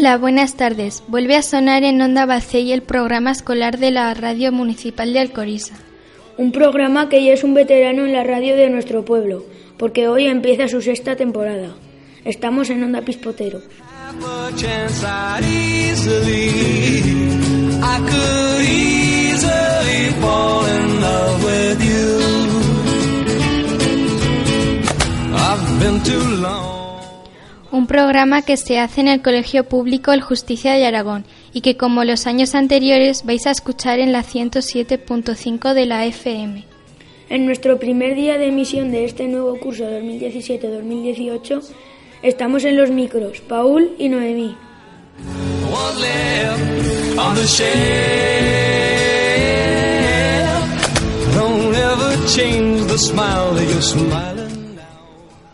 Hola, buenas tardes. Vuelve a sonar en Onda Bacey el programa escolar de la Radio Municipal de Alcoriza. Un programa que ya es un veterano en la radio de nuestro pueblo, porque hoy empieza su sexta temporada. Estamos en Onda Pispotero. I've been too long. Un programa que se hace en el Colegio Público El Justicia de Aragón y que como los años anteriores vais a escuchar en la 107.5 de la FM. En nuestro primer día de emisión de este nuevo curso 2017-2018, estamos en los micros, Paul y Noemí.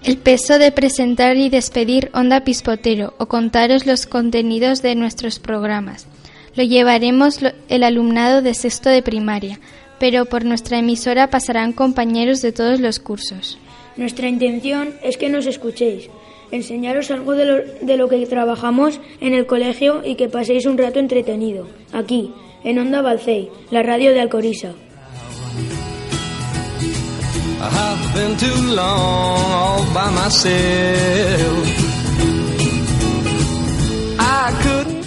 El peso de presentar y despedir Onda Pispotero o contaros los contenidos de nuestros programas. Lo llevaremos el alumnado de sexto de primaria, pero por nuestra emisora pasarán compañeros de todos los cursos. Nuestra intención es que nos escuchéis, enseñaros algo de lo, de lo que trabajamos en el colegio y que paséis un rato entretenido, aquí, en Onda Balcey, la radio de Alcoriza. I've been too long all by myself. I couldn't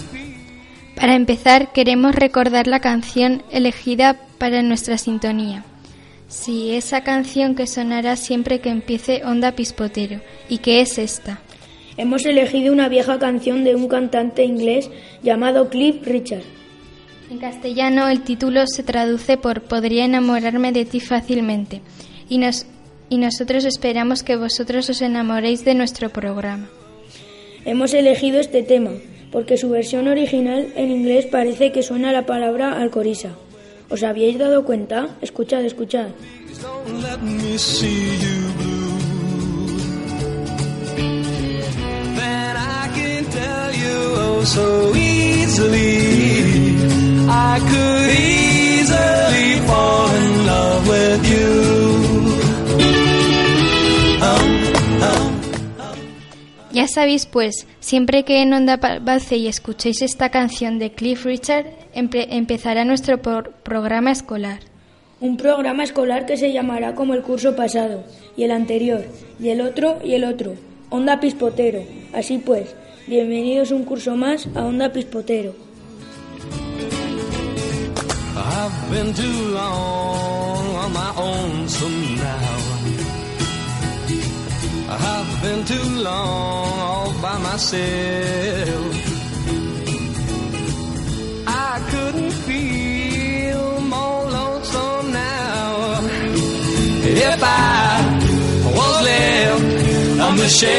Para empezar, queremos recordar la canción elegida para nuestra sintonía. Sí, esa canción que sonará siempre que empiece Onda Pispotero, y que es esta. Hemos elegido una vieja canción de un cantante inglés llamado Cliff Richard. En castellano el título se traduce por Podría enamorarme de ti fácilmente, y, nos, y nosotros esperamos que vosotros os enamoréis de nuestro programa. Hemos elegido este tema porque su versión original en inglés parece que suena la palabra Alcoriza. ¿Os habíais dado cuenta? Escuchad, escuchad. I could easily fall in love with you. Ya sabéis pues, siempre que en Onda Balcey escuchéis esta canción de Cliff Richard, empe- empezará nuestro por- programa escolar. Un programa escolar que se llamará como el curso pasado, y el anterior, y el otro, y el otro. Onda Pispotero. Así pues, bienvenidos un curso más a Onda Pispotero. I've been too long on my own, I've been too long all by myself. I couldn't feel more lonesome now if I was left on the shelf.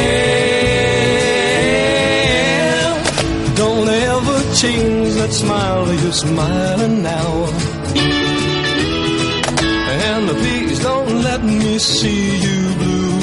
Don't ever change that smile you're smiling now. And please don't let me see you blue.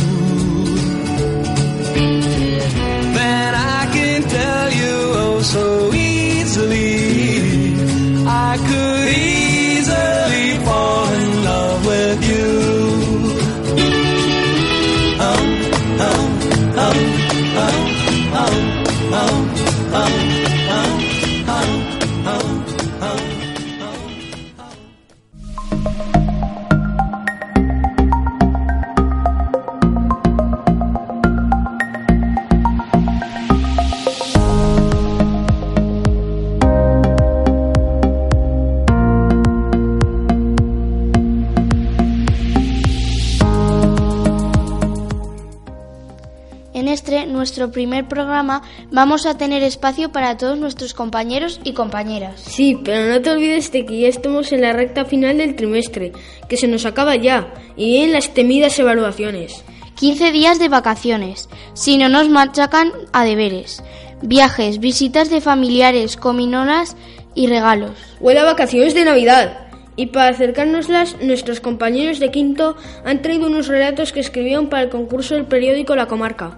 Primer programa, vamos a tener espacio para todos nuestros compañeros y compañeras. Sí, pero no te olvides de que ya estamos en la recta final del trimestre, que se nos acaba ya, y en las temidas evaluaciones. 15 días de vacaciones, si no nos machacan a deberes, viajes, visitas de familiares, cominolas y regalos. Huele a vacaciones de Navidad. Y para acercárnoslas, nuestros compañeros de quinto han traído unos relatos que escribieron para el concurso del periódico La Comarca.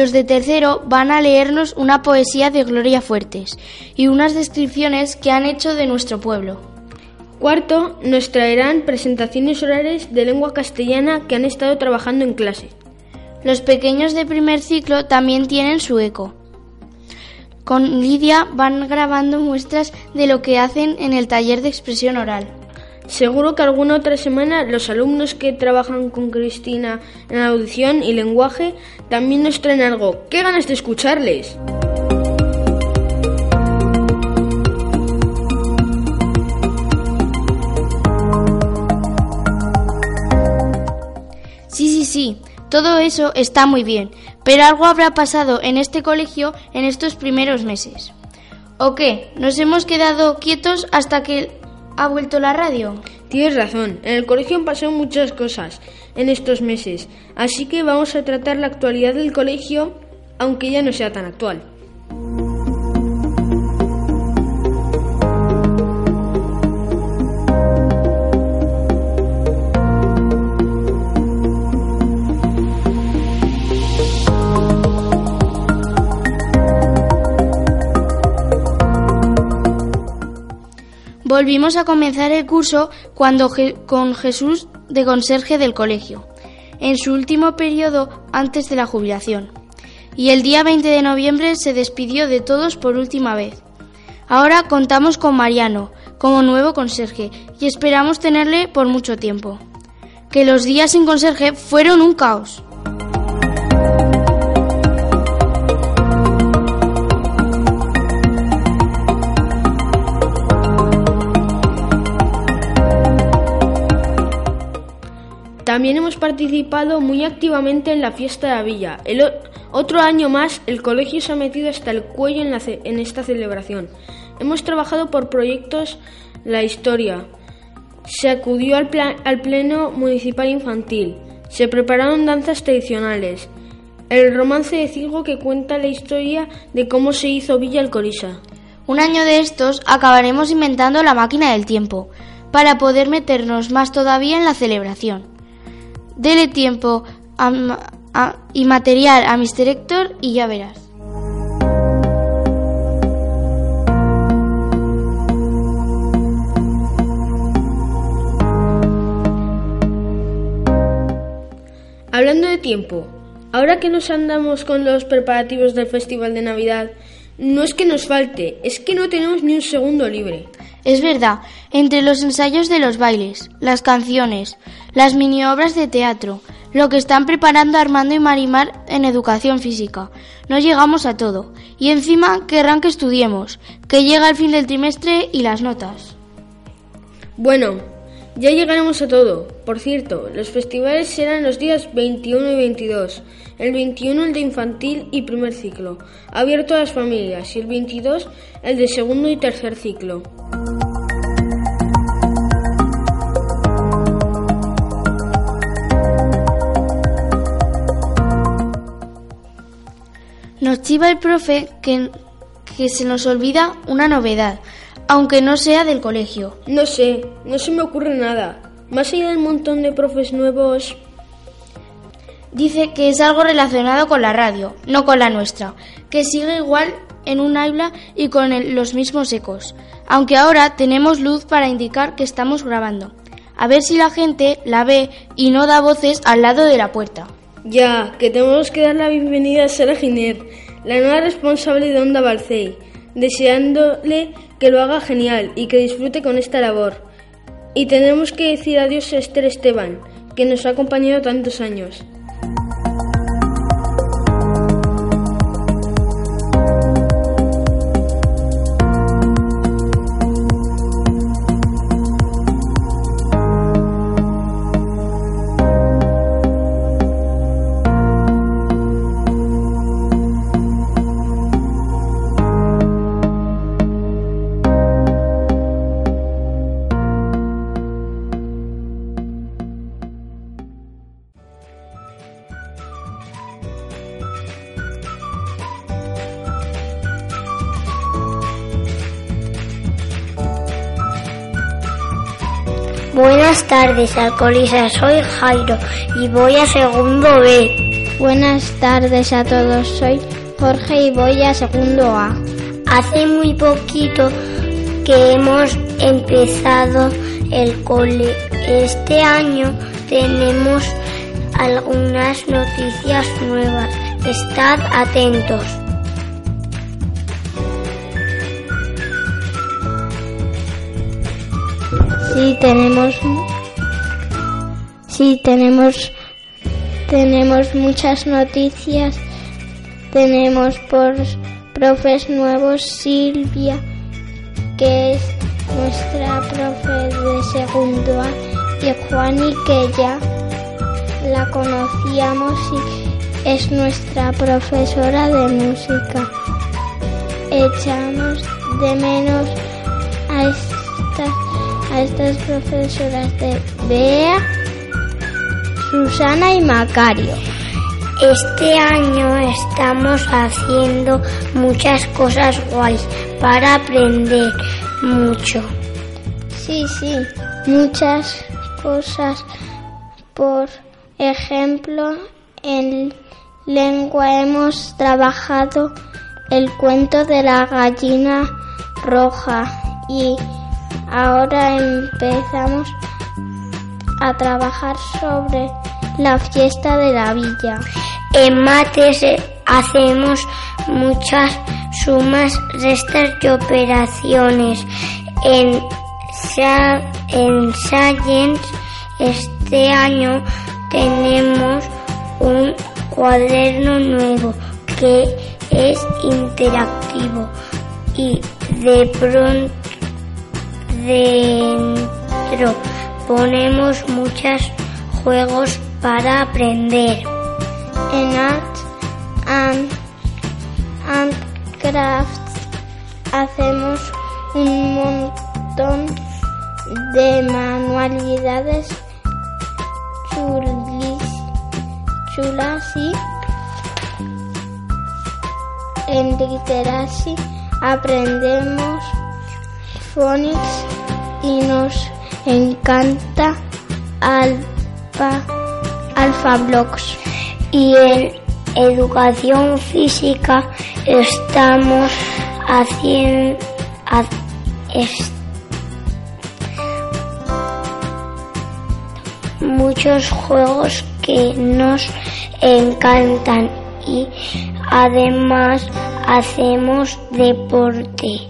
Los de tercero van a leernos una poesía de Gloria Fuertes y unas descripciones que han hecho de nuestro pueblo. Cuarto, nos traerán presentaciones orales de lengua castellana que han estado trabajando en clase. Los pequeños de primer ciclo también tienen su eco. Con Lidia van grabando muestras de lo que hacen en el taller de expresión oral. Seguro que alguna otra semana los alumnos que trabajan con Cristina en audición y lenguaje también nos traen algo. ¡Qué ganas de escucharles! Sí, sí, sí, todo eso está muy bien, pero algo habrá pasado en este colegio en estos primeros meses. ¿O qué? ¿Nos hemos quedado quietos hasta que ha vuelto la radio? Tienes razón, en el colegio han pasado muchas cosas en estos meses, así que vamos a tratar la actualidad del colegio, aunque ya no sea tan actual. Volvimos a comenzar el curso cuando con Jesús de conserje del colegio, en su último periodo antes de la jubilación. Y el día 20 de noviembre se despidió de todos por última vez. Ahora contamos con Mariano como nuevo conserje y esperamos tenerle por mucho tiempo. Que los días sin conserje fueron un caos. También hemos participado muy activamente en la fiesta de la villa. El otro año más, el colegio se ha metido hasta el cuello en, esta celebración. Hemos trabajado por proyectos La Historia. Se acudió al, al Pleno Municipal Infantil. Se prepararon danzas tradicionales. El romance de Cigo que cuenta la historia de cómo se hizo Villa Alcorisa. Un año de estos acabaremos inventando la máquina del tiempo, para poder meternos más todavía en la celebración. Dele tiempo y material a Mr. Héctor y ya verás. Hablando de tiempo, ahora que nos andamos con los preparativos del Festival de Navidad, no es que nos falte, es que no tenemos ni un segundo libre. Es verdad, entre los ensayos de los bailes, las canciones, las mini obras de teatro, lo que están preparando Armando y Marimar en educación física, no llegamos a todo. Y encima querrán que estudiemos, que llega el fin del trimestre y las notas. Bueno, ya llegaremos a todo. Por cierto, los festivales serán los días 21 y 22. El 21 el de infantil y primer ciclo, abierto a las familias, y el 22 el de segundo y tercer ciclo. Nos chiva el profe que, que se nos olvida una novedad, aunque no sea del colegio. No sé, no se me ocurre nada. Más allá del montón de profes nuevos... Dice que es algo relacionado con la radio, no con la nuestra, que sigue igual en un aula y con los mismos ecos, aunque ahora tenemos luz para indicar que estamos grabando. A ver si la gente la ve y no da voces al lado de la puerta. Ya, que tenemos que dar la bienvenida a Sara Giner, la nueva responsable de Onda Balcey, deseándole que lo haga genial y que disfrute con esta labor. Y tenemos que decir adiós a Esther Esteban, que nos ha acompañado tantos años. Tardes, Alcolisa. Soy Jairo y voy a segundo B. Buenas tardes a todos. Soy Jorge y voy a segundo A. Hace muy poquito que hemos empezado el cole. Este año tenemos algunas noticias nuevas. Estad atentos. Sí, tenemos. Sí, tenemos. Tenemos muchas noticias. Tenemos por profes nuevos Silvia, que es nuestra profe de segundo A, y Juani, que ya la conocíamos y es nuestra profesora de música. Echamos de menos a estas, a estas profesoras de Bea, Susana y Macario. Este año estamos haciendo muchas cosas guays para aprender mucho. Sí, sí, muchas cosas. Por ejemplo, en lengua hemos trabajado el cuento de la gallina roja y ahora empezamos a trabajar sobre la fiesta de la villa. En mates eh, hacemos muchas sumas, restas y operaciones. En, en Science este año tenemos un cuaderno nuevo que es interactivo y de pronto dentro ponemos muchos juegos para aprender. En Art and, and Crafts hacemos un montón de manualidades chulis, chulas y en literacy aprendemos phonics y nos encanta Alfa Blocks. Y en educación física estamos haciendo muchos juegos que nos encantan y además hacemos deporte.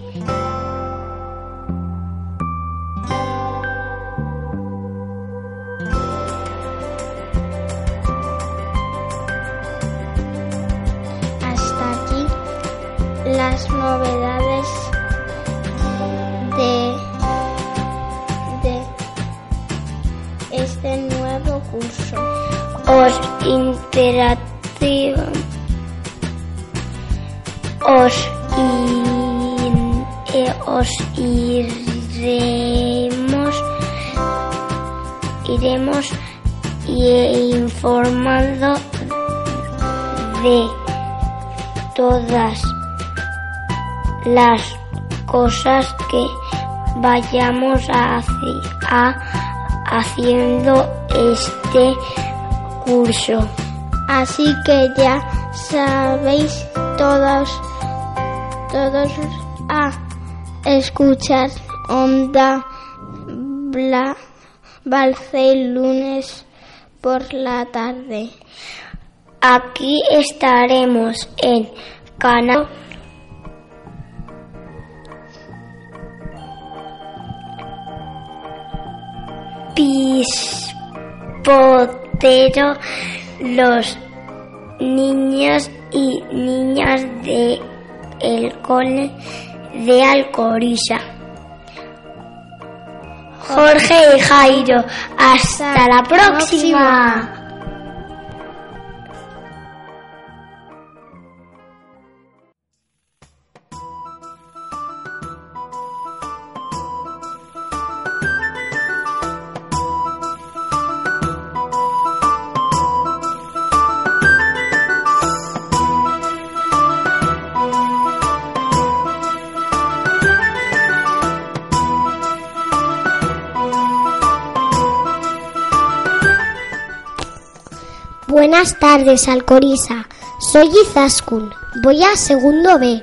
Cosas que vayamos a, a haciendo este curso. Así que ya sabéis todos, todos a escuchar Onda Bla, lunes por la tarde. Aquí estaremos en Canal Pispotero, los niños y niñas de el cole de Alcorisa. Jorge y Jairo, hasta la próxima. Tardes, Alcorisa. Soy Izaskun. Voy a segundo B.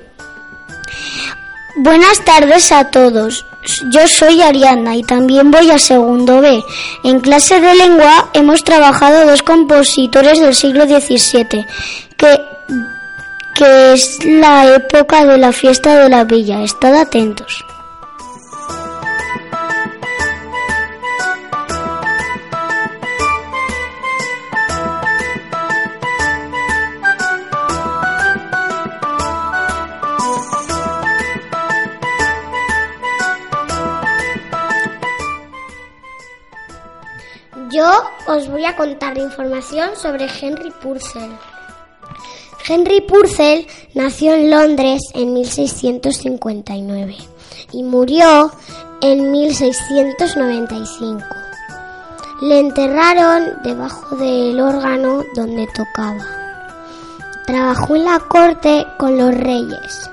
Buenas tardes a todos. Yo soy Ariana y también voy a segundo B. En clase de lengua hemos trabajado dos compositores del siglo XVII, que, que es la época de la fiesta de la villa. Estad atentos. Yo os voy a contar información sobre Henry Purcell. Henry Purcell nació en Londres en 1659 y murió en 1695. Le enterraron debajo del órgano donde tocaba. Trabajó en la corte con los reyes.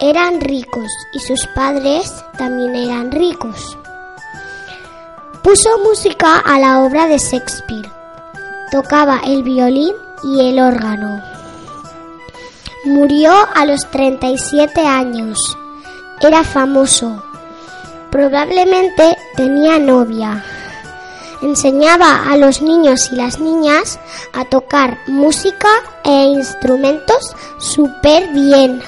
Eran ricos y sus padres también eran ricos. Puso música a la obra de Shakespeare. Tocaba el violín y el órgano. Murió a los 37 años. Era famoso. Probablemente tenía novia. Enseñaba a los niños y las niñas a tocar música e instrumentos súper bien.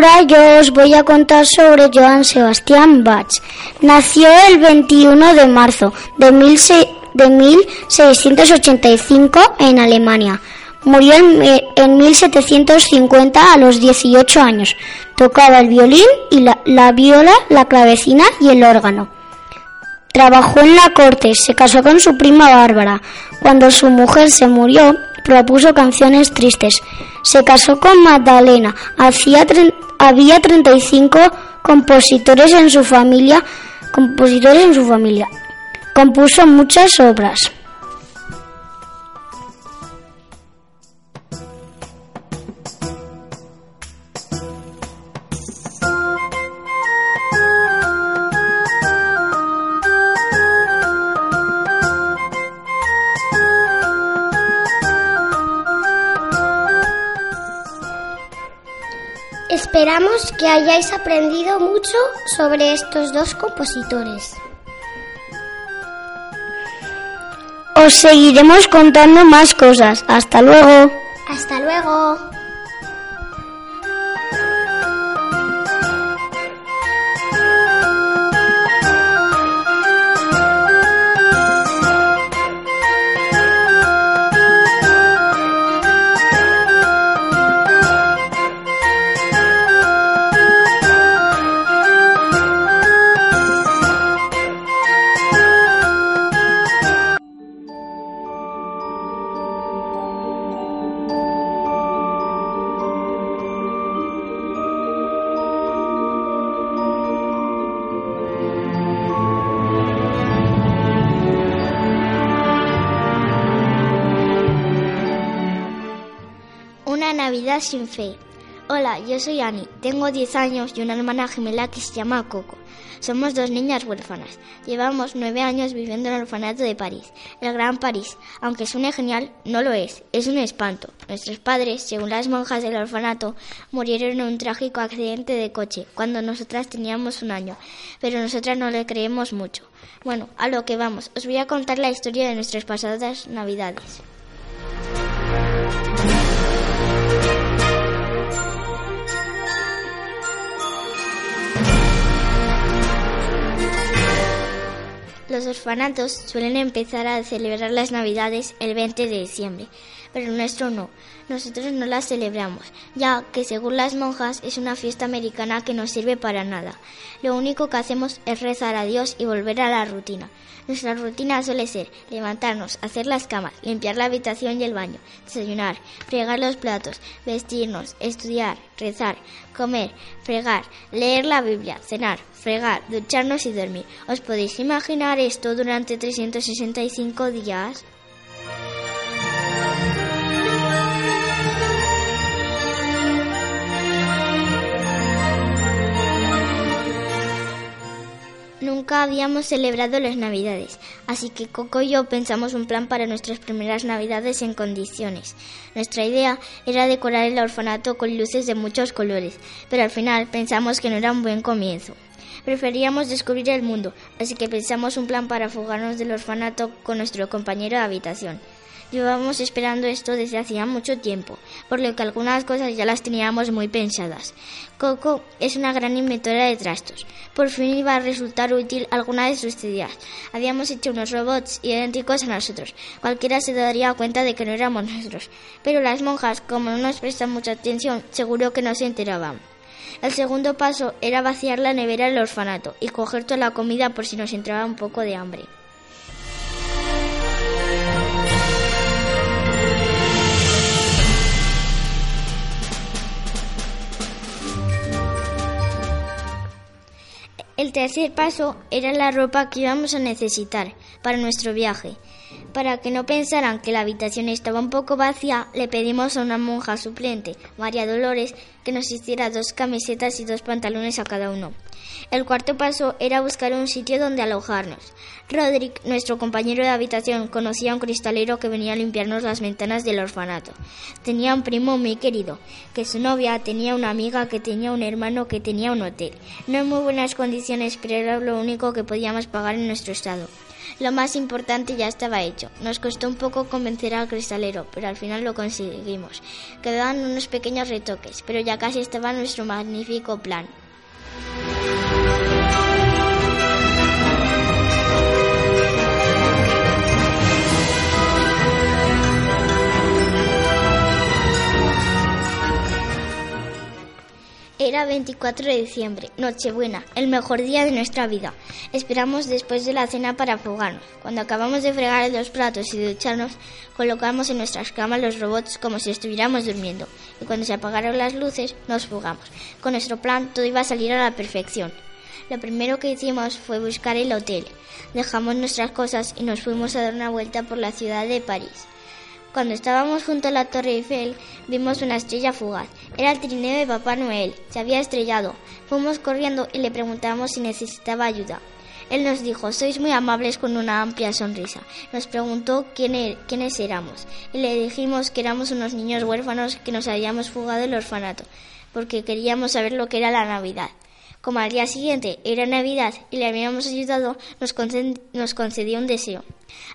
Ahora yo os voy a contar sobre Johann Sebastian Bach. Nació el 21 de marzo de, 1685 en Alemania. Murió en, en, 1750 a los 18 años. Tocaba el violín y la, la viola, la clavecina y el órgano. Trabajó en la corte, se casó con su prima Bárbara. Cuando su mujer se murió, propuso canciones tristes. Se casó con Magdalena. Había 35 compositores en su familia. Compositores en su familia. Compuso muchas obras. Esperamos que hayáis aprendido mucho sobre estos dos compositores. Os seguiremos contando más cosas. Hasta luego. Hasta luego. Sin fe. Hola, yo soy Ani, tengo 10 años y una hermana gemela que se llama Coco. Somos dos niñas huérfanas. Llevamos 9 años viviendo en el orfanato de París, el Gran París. Aunque suene genial, no lo es, es un espanto. Nuestros padres, según las monjas del orfanato, murieron en un trágico accidente de coche cuando nosotras teníamos un año, pero nosotras no le creemos mucho. Bueno, a lo que vamos, os voy a contar la historia de nuestras pasadas Navidades. Los orfanatos suelen empezar a celebrar las Navidades el 20 de diciembre, pero nuestro no. Nosotros no la celebramos, ya que según las monjas es una fiesta americana que no sirve para nada. Lo único que hacemos es rezar a Dios y volver a la rutina. Nuestra rutina suele ser levantarnos, hacer las camas, limpiar la habitación y el baño, desayunar, fregar los platos, vestirnos, estudiar, rezar, comer, fregar, leer la Biblia, cenar, fregar, ducharnos y dormir. ¿Os podéis imaginar esto durante 365 días? Nunca habíamos celebrado las Navidades, así que Coco y yo pensamos un plan para nuestras primeras Navidades en condiciones. Nuestra idea era decorar el orfanato con luces de muchos colores, pero al final pensamos que no era un buen comienzo. Preferíamos descubrir el mundo, así que pensamos un plan para fugarnos del orfanato con nuestro compañero de habitación. Llevábamos esperando esto desde hacía mucho tiempo, por lo que algunas cosas ya las teníamos muy pensadas. Coco es una gran inventora de trastos. Por fin iba a resultar útil alguna de sus ideas. Habíamos hecho unos robots idénticos a nosotros. Cualquiera se daría cuenta de que no éramos nosotros. Pero las monjas, como no nos prestan mucha atención, seguro que no se enteraban. El segundo paso era vaciar la nevera del orfanato y coger toda la comida por si nos entraba un poco de hambre. El tercer paso era la ropa que íbamos a necesitar para nuestro viaje. Para que no pensaran que la habitación estaba un poco vacía, le pedimos a una monja suplente, María Dolores, que nos hiciera dos camisetas y dos pantalones a cada uno. El cuarto paso era buscar un sitio donde alojarnos. Roderick, nuestro compañero de habitación, conocía a un cristalero que venía a limpiarnos las ventanas del orfanato. Tenía un primo muy querido, que su novia tenía una amiga que tenía un hermano que tenía un hotel. No en muy buenas condiciones, pero era lo único que podíamos pagar en nuestro estado. Lo más importante ya estaba hecho. Nos costó un poco convencer al cristalero, pero al final lo conseguimos. Quedaban unos pequeños retoques, pero ya casi estaba nuestro magnífico plan. Era 24 de diciembre, Nochebuena, el mejor día de nuestra vida. Esperamos después de la cena para fugarnos. Cuando acabamos de fregar los platos y de ducharnos, colocamos en nuestras camas los robots como si estuviéramos durmiendo. Y cuando se apagaron las luces, nos fugamos. Con nuestro plan todo iba a salir a la perfección. Lo primero que hicimos fue buscar el hotel. Dejamos nuestras cosas y nos fuimos a dar una vuelta por la ciudad de París. Cuando estábamos junto a la Torre Eiffel, vimos una estrella fugaz. Era el trineo de Papá Noel. Se había estrellado. Fuimos corriendo y le preguntamos si necesitaba ayuda. Él nos dijo, sois muy amables con una amplia sonrisa. Nos preguntó quién quiénes éramos y le dijimos que éramos unos niños huérfanos que nos habíamos fugado del orfanato porque queríamos saber lo que era la Navidad. Como al día siguiente era Navidad y le habíamos ayudado, nos, concedió un deseo.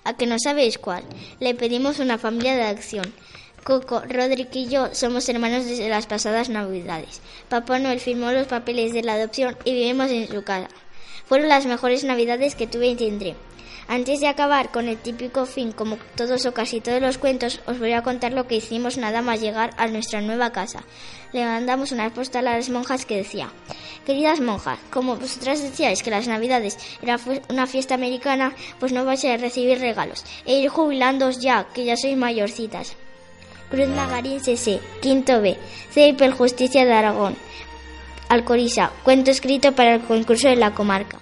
¿A que no sabéis cuál? Le pedimos una familia de acción. Coco, Rodrick y yo somos hermanos desde las pasadas Navidades. Papá Noel firmó los papeles de la adopción y vivimos en su casa. Fueron las mejores Navidades que tuve y tendré. Antes de acabar con el típico fin, como todos o casi todos los cuentos, os voy a contar lo que hicimos nada más llegar a nuestra nueva casa. Le mandamos una postal a las monjas que decía, queridas monjas, como vosotras decíais que las navidades era una fiesta americana, pues no vais a recibir regalos, e ir jubilándoos ya, que ya sois mayorcitas. Cruz Magarín CC, quinto B, CIP Justicia de Aragón, Alcorisa, cuento escrito para el concurso de la comarca.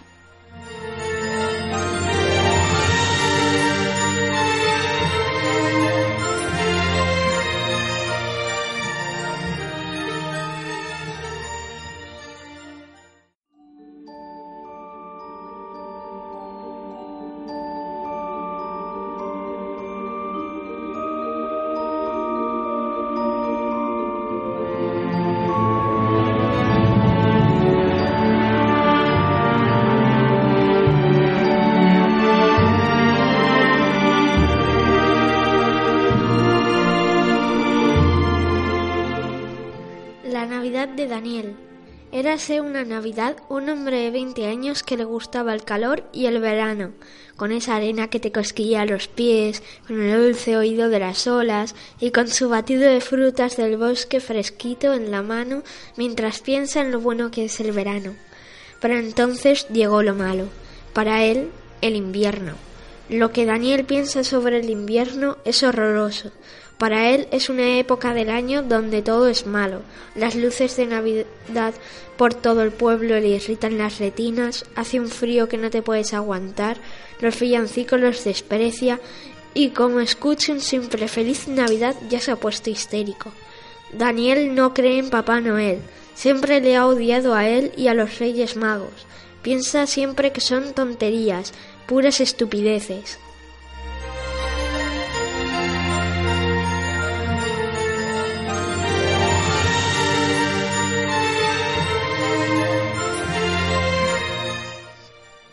Érase una Navidad un hombre de 20 años que le gustaba el calor y el verano, con esa arena que te cosquilla los pies, con el dulce oído de las olas y con su batido de frutas del bosque fresquito en la mano mientras piensa en lo bueno que es el verano. Pero entonces llegó lo malo. Para él, el invierno. Lo que Daniel piensa sobre el invierno es horroroso. Para él es una época del año donde todo es malo. Las luces de Navidad por todo el pueblo le irritan las retinas, hace un frío que no te puedes aguantar, los villancicos los desprecia y como escucha un simple feliz Navidad ya se ha puesto histérico. Daniel no cree en Papá Noel, siempre le ha odiado a él y a los Reyes Magos. Piensa siempre que son tonterías, puras estupideces.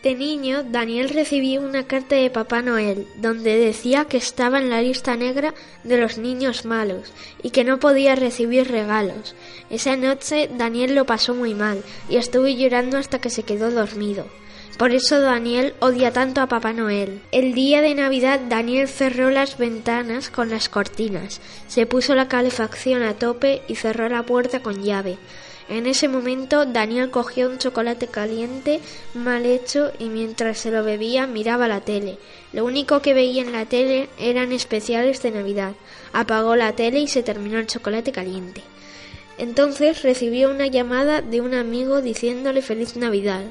De niño, Daniel recibió una carta de Papá Noel, donde decía que estaba en la lista negra de los niños malos y que no podía recibir regalos. Esa noche Daniel lo pasó muy mal y estuvo llorando hasta que se quedó dormido. Por eso Daniel odia tanto a Papá Noel. El día de Navidad Daniel cerró las ventanas con las cortinas, se puso la calefacción a tope y cerró la puerta con llave. En ese momento Daniel cogió un chocolate caliente mal hecho y mientras se lo bebía miraba la tele. Lo único que veía en la tele eran especiales de Navidad. Apagó la tele y se terminó el chocolate caliente. Entonces recibió una llamada de un amigo diciéndole feliz Navidad.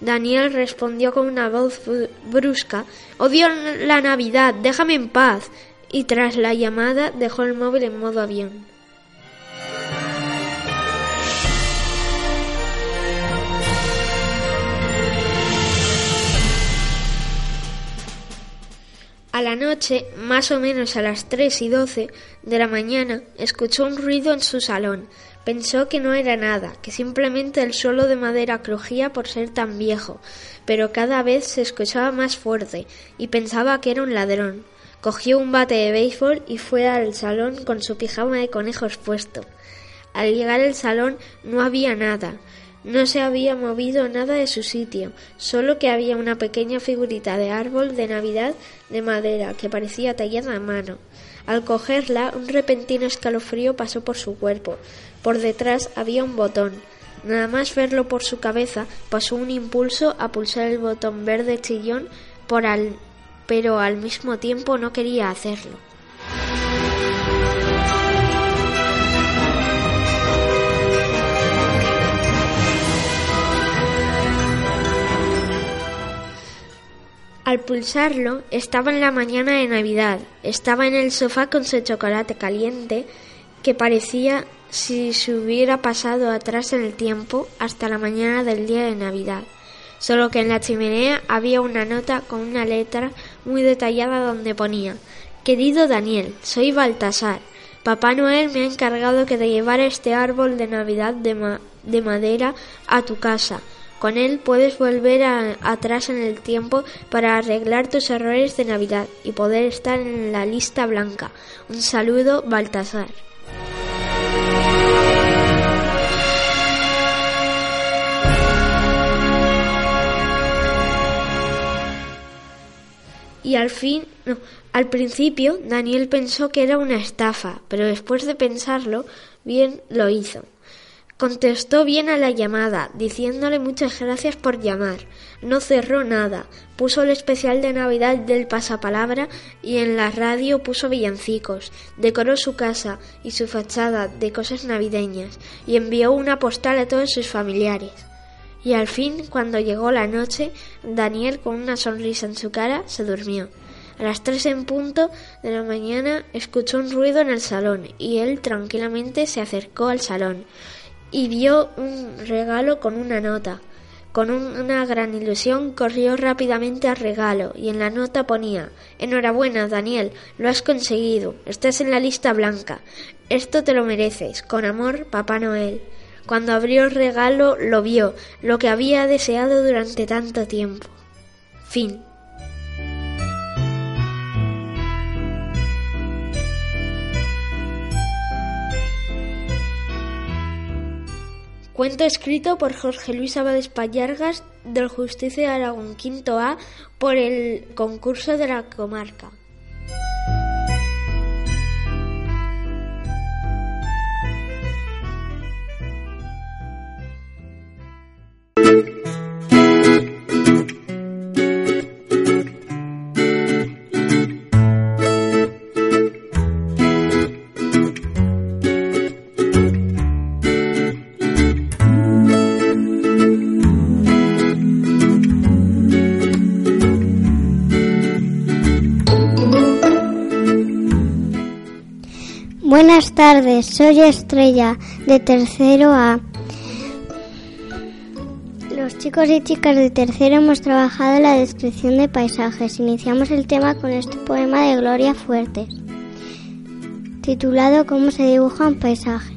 Daniel respondió con una voz brusca Odio la Navidad, déjame en paz. Y tras la llamada dejó el móvil en modo avión. A la noche, más o menos a las tres y doce de la mañana, escuchó un ruido en su salón. Pensó que no era nada, que simplemente el suelo de madera crujía por ser tan viejo, pero cada vez se escuchaba más fuerte y pensaba que era un ladrón. Cogió un bate de béisbol y fue al salón con su pijama de conejos puesto. Al llegar al salón no había nada, no se había movido nada de su sitio, solo que había una pequeña figurita de árbol de Navidad de madera que parecía tallada a mano. Al cogerla, un repentino escalofrío pasó por su cuerpo. Por detrás había un botón. Nada más verlo por su cabeza, pasó un impulso a pulsar el botón verde chillón, por al... pero al mismo tiempo no quería hacerlo. Al pulsarlo, estaba en la mañana de Navidad, estaba en el sofá con su chocolate caliente, que parecía si se hubiera pasado atrás en el tiempo hasta la mañana del día de Navidad, solo que en la chimenea había una nota con una letra muy detallada donde ponía Querido Daniel, soy Baltasar. Papá Noel me ha encargado que te llevara este árbol de Navidad de, de madera a tu casa con él puedes volver atrás en el tiempo para arreglar tus errores de Navidad y poder estar en la lista blanca. Un saludo, Baltasar. Y al fin, al principio, Daniel pensó que era una estafa, pero después de pensarlo, bien lo hizo. Contestó bien a la llamada, diciéndole muchas gracias por llamar. No cerró nada, puso el especial de Navidad del pasapalabra y en la radio puso villancicos, decoró su casa y su fachada de cosas navideñas y envió una postal a todos sus familiares. Y al fin, cuando llegó la noche, Daniel, con una sonrisa en su cara, se durmió. A las tres en punto de la mañana escuchó un ruido en el salón y él tranquilamente se acercó al salón y vio un regalo con una nota. Con una gran ilusión corrió rápidamente al regalo y en la nota ponía Enhorabuena, Daniel, lo has conseguido, estás en la lista blanca. Esto te lo mereces. Con amor, Papá Noel. Cuando abrió el regalo lo vio, lo que había deseado durante tanto tiempo. Fin. Cuento escrito por Jorge Luis Abades Pallargas del Justicia de Aragón Quinto A por el concurso de la comarca. Tardes, soy Estrella de tercero A. Los chicos y chicas de tercero hemos trabajado la descripción de paisajes. Iniciamos el tema con este poema de Gloria Fuertes, titulado ¿Cómo se dibuja un paisaje?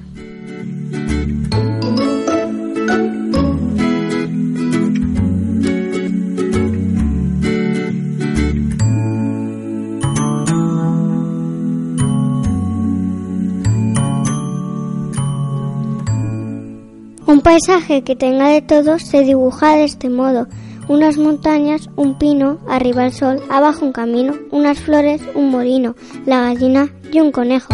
Un paisaje que tenga de todo se dibuja de este modo. Unas montañas, un pino, arriba el sol, abajo un camino, unas flores, un molino, la gallina y un conejo.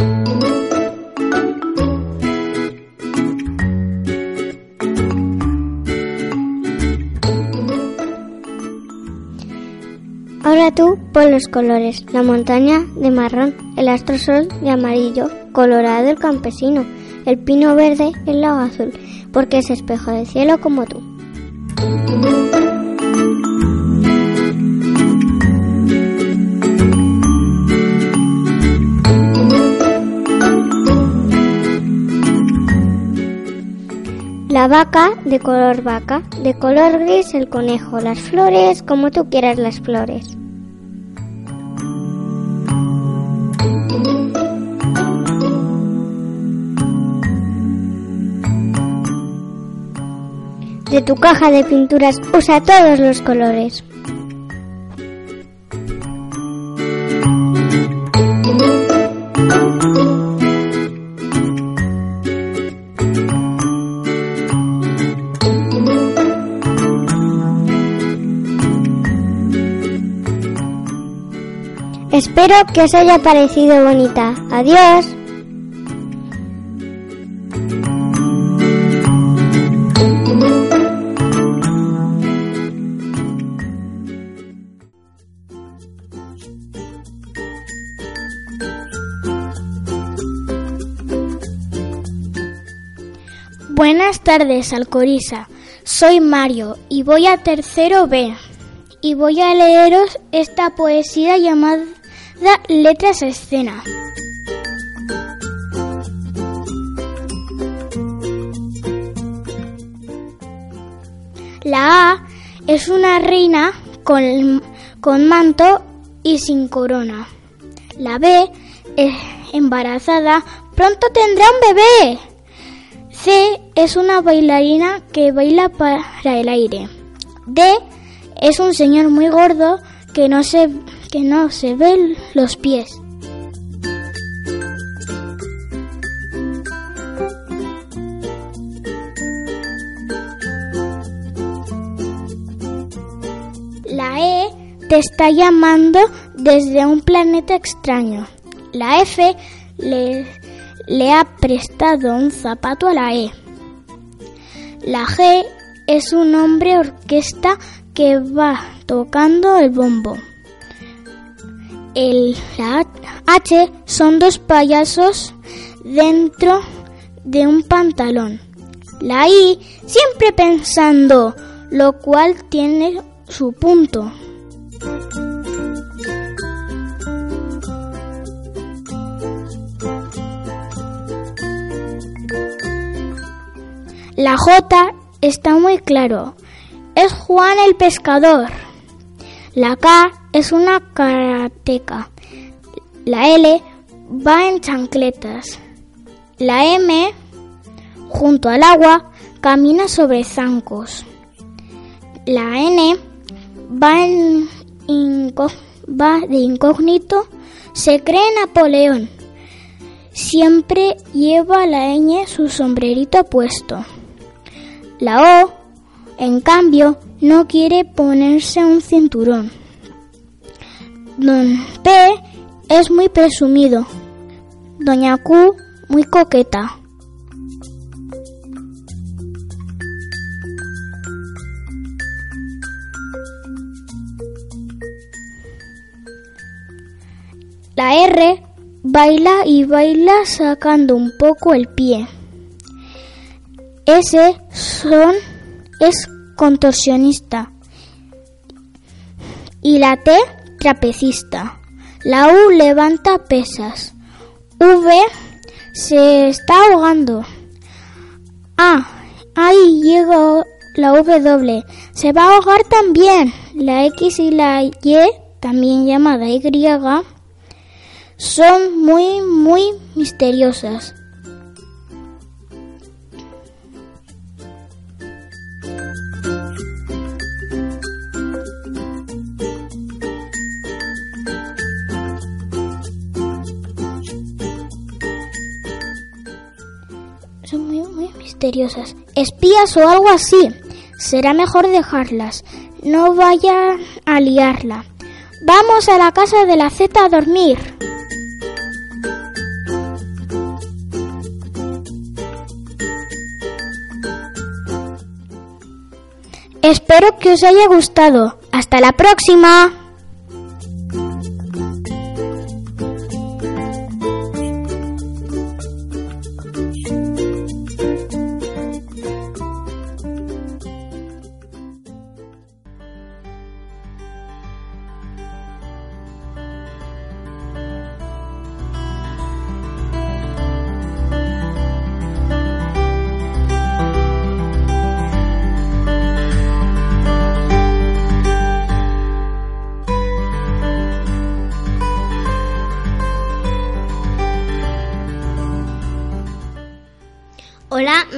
Ahora tú pon los colores. La montaña de marrón, el astro sol de amarillo, colorado el campesino, el pino verde, el lago azul porque es espejo del cielo como tú. La vaca de color vaca, de color gris el conejo, las flores como tú quieras las flores. De tu caja de pinturas usa todos los colores. Espero que os haya parecido bonita. Adiós. Tardes, Alcoriza. Soy Mario y voy a tercero B. Y voy a leeros esta poesía llamada Letras Escena. La A es una reina con, con manto y sin corona. La B es embarazada, pronto tendrá un bebé. C es una bailarina que baila para el aire. D es un señor muy gordo que no se, que no se ve los pies. La E te está llamando desde un planeta extraño. La F le le ha prestado un zapato a la E. La G es un hombre orquesta que va tocando el bombo. El, la H son dos payasos dentro de un pantalón. La I siempre pensando, lo cual tiene su punto. La J está muy claro. Es Juan el pescador. La K es una karateca. La L va en chancletas. La M, junto al agua, camina sobre zancos. La N va, va de incógnito. Se cree Napoleón. Siempre lleva la ñ su sombrerito puesto. La O, en cambio, no quiere ponerse un cinturón. Don P es muy presumido. Doña Q muy coqueta. La R baila y baila sacando un poco el pie. S son es contorsionista y la T trapecista. La U levanta pesas. V se está ahogando. Ah, ahí llega la W. Se va a ahogar también. La X y la Y, también llamada Y, son muy, muy misteriosas. Espías o algo así. Será mejor dejarlas. No vaya a liarla. Vamos a la casa de la Z a dormir. Espero que os haya gustado. Hasta la próxima.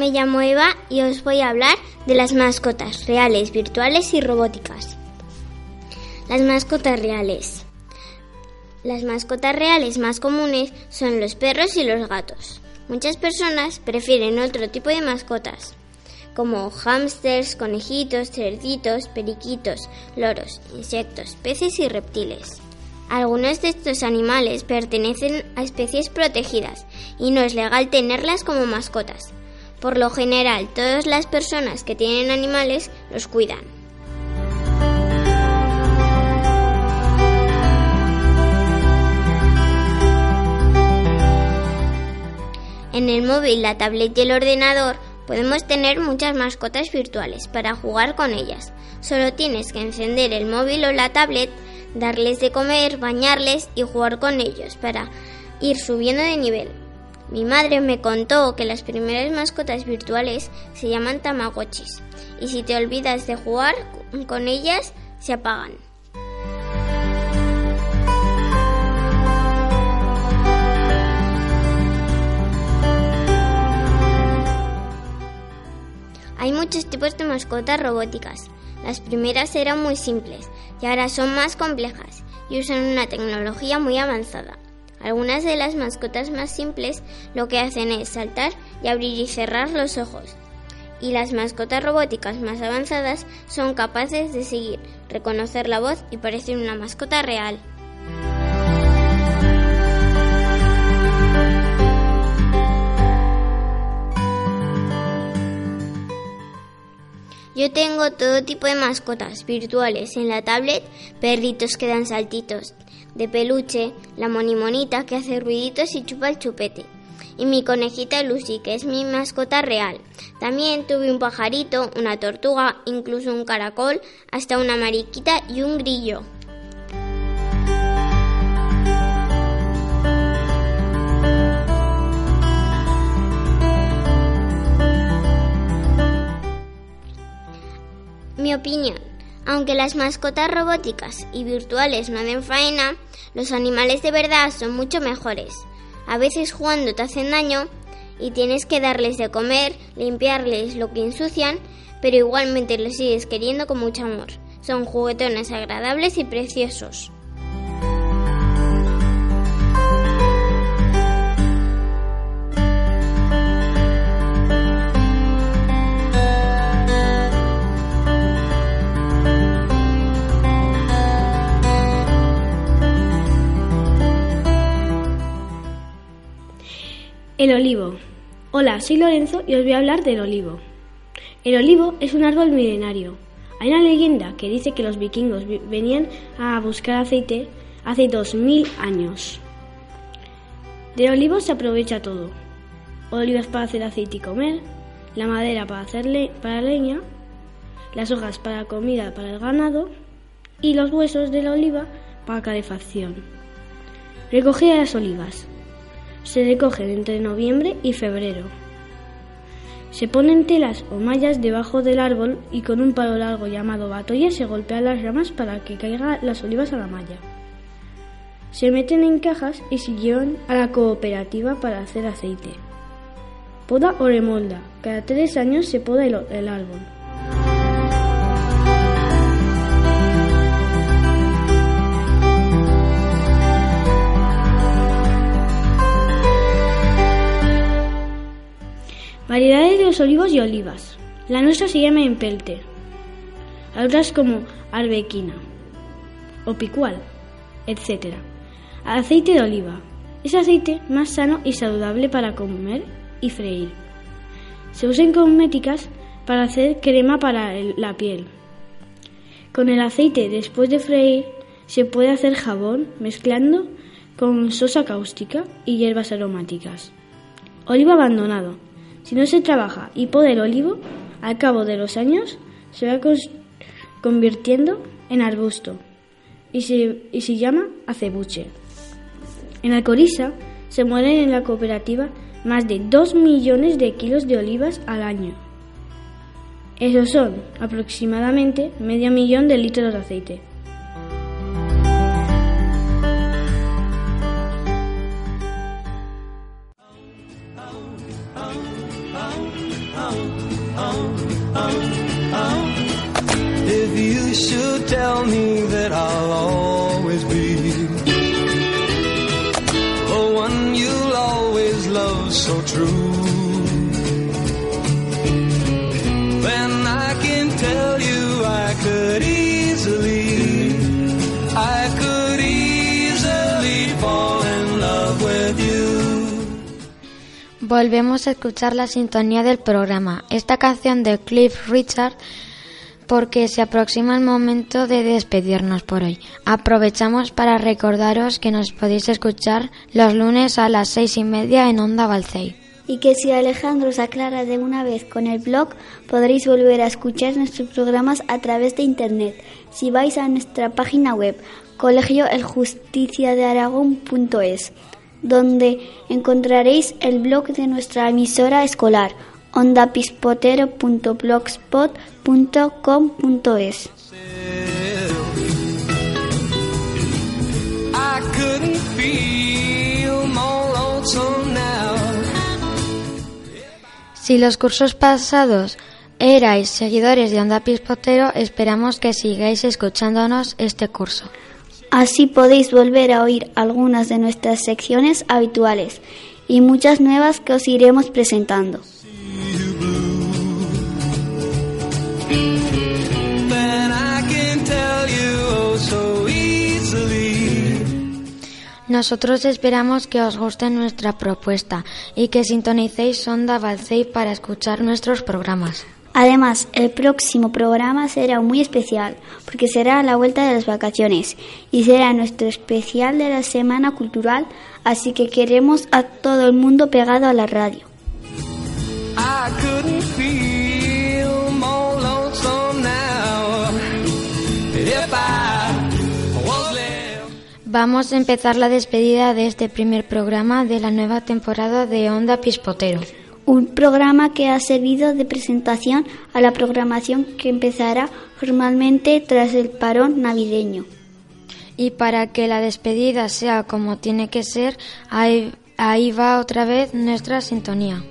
Me llamo Eva y os voy a hablar de las mascotas reales, virtuales y robóticas. Las mascotas reales. Las mascotas reales más comunes son los perros y los gatos. Muchas personas prefieren otro tipo de mascotas, como hámsters, conejitos, cerditos, periquitos, loros, insectos, peces y reptiles. Algunos de estos animales pertenecen a especies protegidas y no es legal tenerlas como mascotas. Por lo general, todas las personas que tienen animales los cuidan. En el móvil, la tablet y el ordenador podemos tener muchas mascotas virtuales para jugar con ellas. Solo tienes que encender el móvil o la tablet, darles de comer, bañarles y jugar con ellos para ir subiendo de nivel. Mi madre me contó que las primeras mascotas virtuales se llaman tamagotchis y si te olvidas de jugar con ellas se apagan. Hay muchos tipos de mascotas robóticas. Las primeras eran muy simples y ahora son más complejas y usan una tecnología muy avanzada. Algunas de las mascotas más simples lo que hacen es saltar y abrir y cerrar los ojos. Y las mascotas robóticas más avanzadas son capaces de seguir, reconocer la voz y parecen una mascota real. Yo tengo todo tipo de mascotas virtuales en la tablet, perritos que dan saltitos, de peluche, la monimonita que hace ruiditos y chupa el chupete, y mi conejita Lucy, que es mi mascota real. También tuve un pajarito, una tortuga, incluso un caracol, hasta una mariquita y un grillo. Mi opinión. Aunque las mascotas robóticas y virtuales no den faena, los animales de verdad son mucho mejores. A veces jugando te hacen daño y tienes que darles de comer, limpiarles lo que ensucian, pero igualmente los sigues queriendo con mucho amor. Son juguetones agradables y preciosos. El olivo. Hola, soy Lorenzo y os voy a hablar del olivo. El olivo es un árbol milenario. Hay una leyenda que dice que los vikingos venían a buscar aceite hace 2000 años. Del olivo se aprovecha todo. Olivas para hacer aceite y comer, la madera para hacer para leña, las hojas para comida para el ganado y los huesos de la oliva para calefacción. Recogida las olivas. Se recogen entre noviembre y febrero. Se ponen telas o mallas debajo del árbol y con un palo largo llamado batoya se golpean las ramas para que caigan las olivas a la malla. Se meten en cajas y se llevan a la cooperativa para hacer aceite. Poda o remolda. Cada tres años se poda el, el árbol. Variedades de los olivos y olivas. La nuestra se llama empelte. Otras como arbequina o picual, etc. Aceite de oliva. Es aceite más sano y saludable para comer y freír. Se usa en cosméticas para hacer crema para la piel. Con el aceite después de freír se puede hacer jabón mezclando con sosa cáustica y hierbas aromáticas. Olivo abandonado. Si no se trabaja y poda el olivo, al cabo de los años se va convirtiendo en arbusto y se, y se llama acebuche. En Alcoriza se mueren en la cooperativa más de 2 millones de kilos de olivas al año. Esos son aproximadamente medio millón de litros de aceite. Volvemos a escuchar la sintonía del programa. Esta canción de Cliff Richard porque se aproxima el momento de despedirnos por hoy. Aprovechamos para recordaros que nos podéis escuchar los lunes a las seis y media en Onda Balcey. Y que si Alejandro os aclara de una vez con el blog, podréis volver a escuchar nuestros programas a través de internet. Si vais a nuestra página web, colegioeljusticiadearagón.es, donde encontraréis el blog de nuestra emisora escolar ondapispotero.blogspot.com.es. Si los cursos pasados erais seguidores de Onda Pispotero, esperamos que sigáis escuchándonos este curso. Así podéis volver a oír algunas de nuestras secciones habituales y muchas nuevas que os iremos presentando. Oh. Nosotros esperamos que os guste nuestra propuesta y que sintonicéis Onda Balcey para escuchar nuestros programas. Además, el próximo programa será muy especial porque será a la vuelta de las vacaciones y será nuestro especial de la Semana Cultural, así que queremos a todo el mundo pegado a la radio. Vamos a empezar la despedida de este primer programa de la nueva temporada de Onda Pispotero. Un programa que ha servido de presentación a la programación que empezará formalmente tras el parón navideño. Y para que la despedida sea como tiene que ser, ahí, ahí va otra vez nuestra sintonía.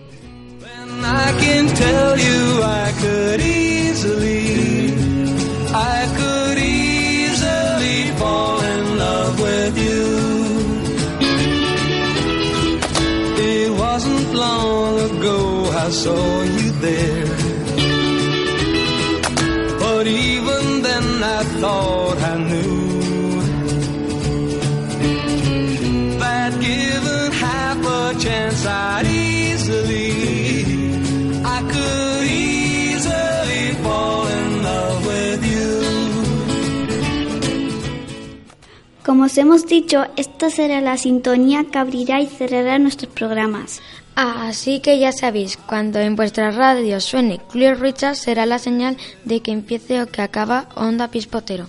saw you there. But even then I thought I knew that given half a chance I'd easily, I could easily fall in love with you. Como os hemos dicho, esta será la sintonía que abrirá y cerrará nuestros programas. Ah, así que ya sabéis, cuando en vuestra radio suene Clear Richard será la señal de que empiece o que acaba Onda Pispotero.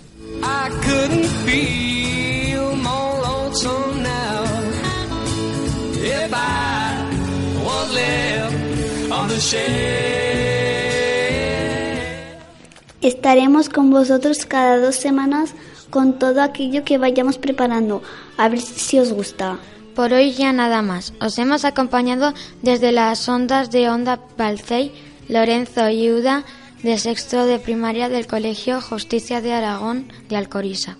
Estaremos con vosotros cada dos semanas con todo aquello que vayamos preparando. A ver si os gusta. Por hoy ya nada más. Os hemos acompañado desde las ondas de Onda Balcey, Lorenzo y Uda, de sexto de primaria del Colegio Justicia de Aragón de Alcoriza.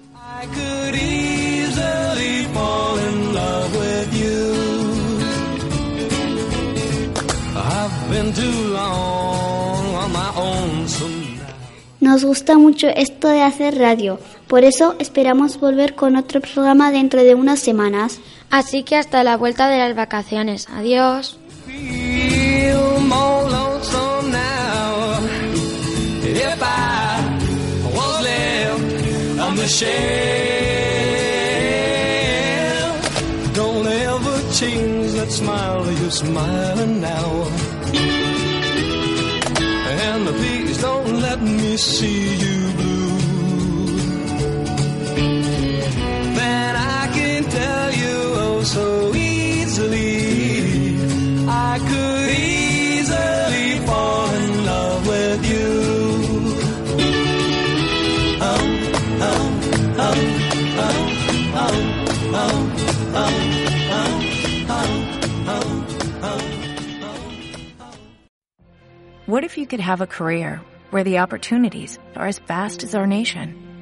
Nos gusta mucho esto de hacer radio, por eso esperamos volver con otro programa dentro de unas semanas. Así que hasta la vuelta de las vacaciones. Adiós. And please don't let me see you I can tell you oh so easily. I could easily fall in love with you. Oh, oh, oh, oh, oh, oh, oh. What if you could have a career where the opportunities are as vast as our nation,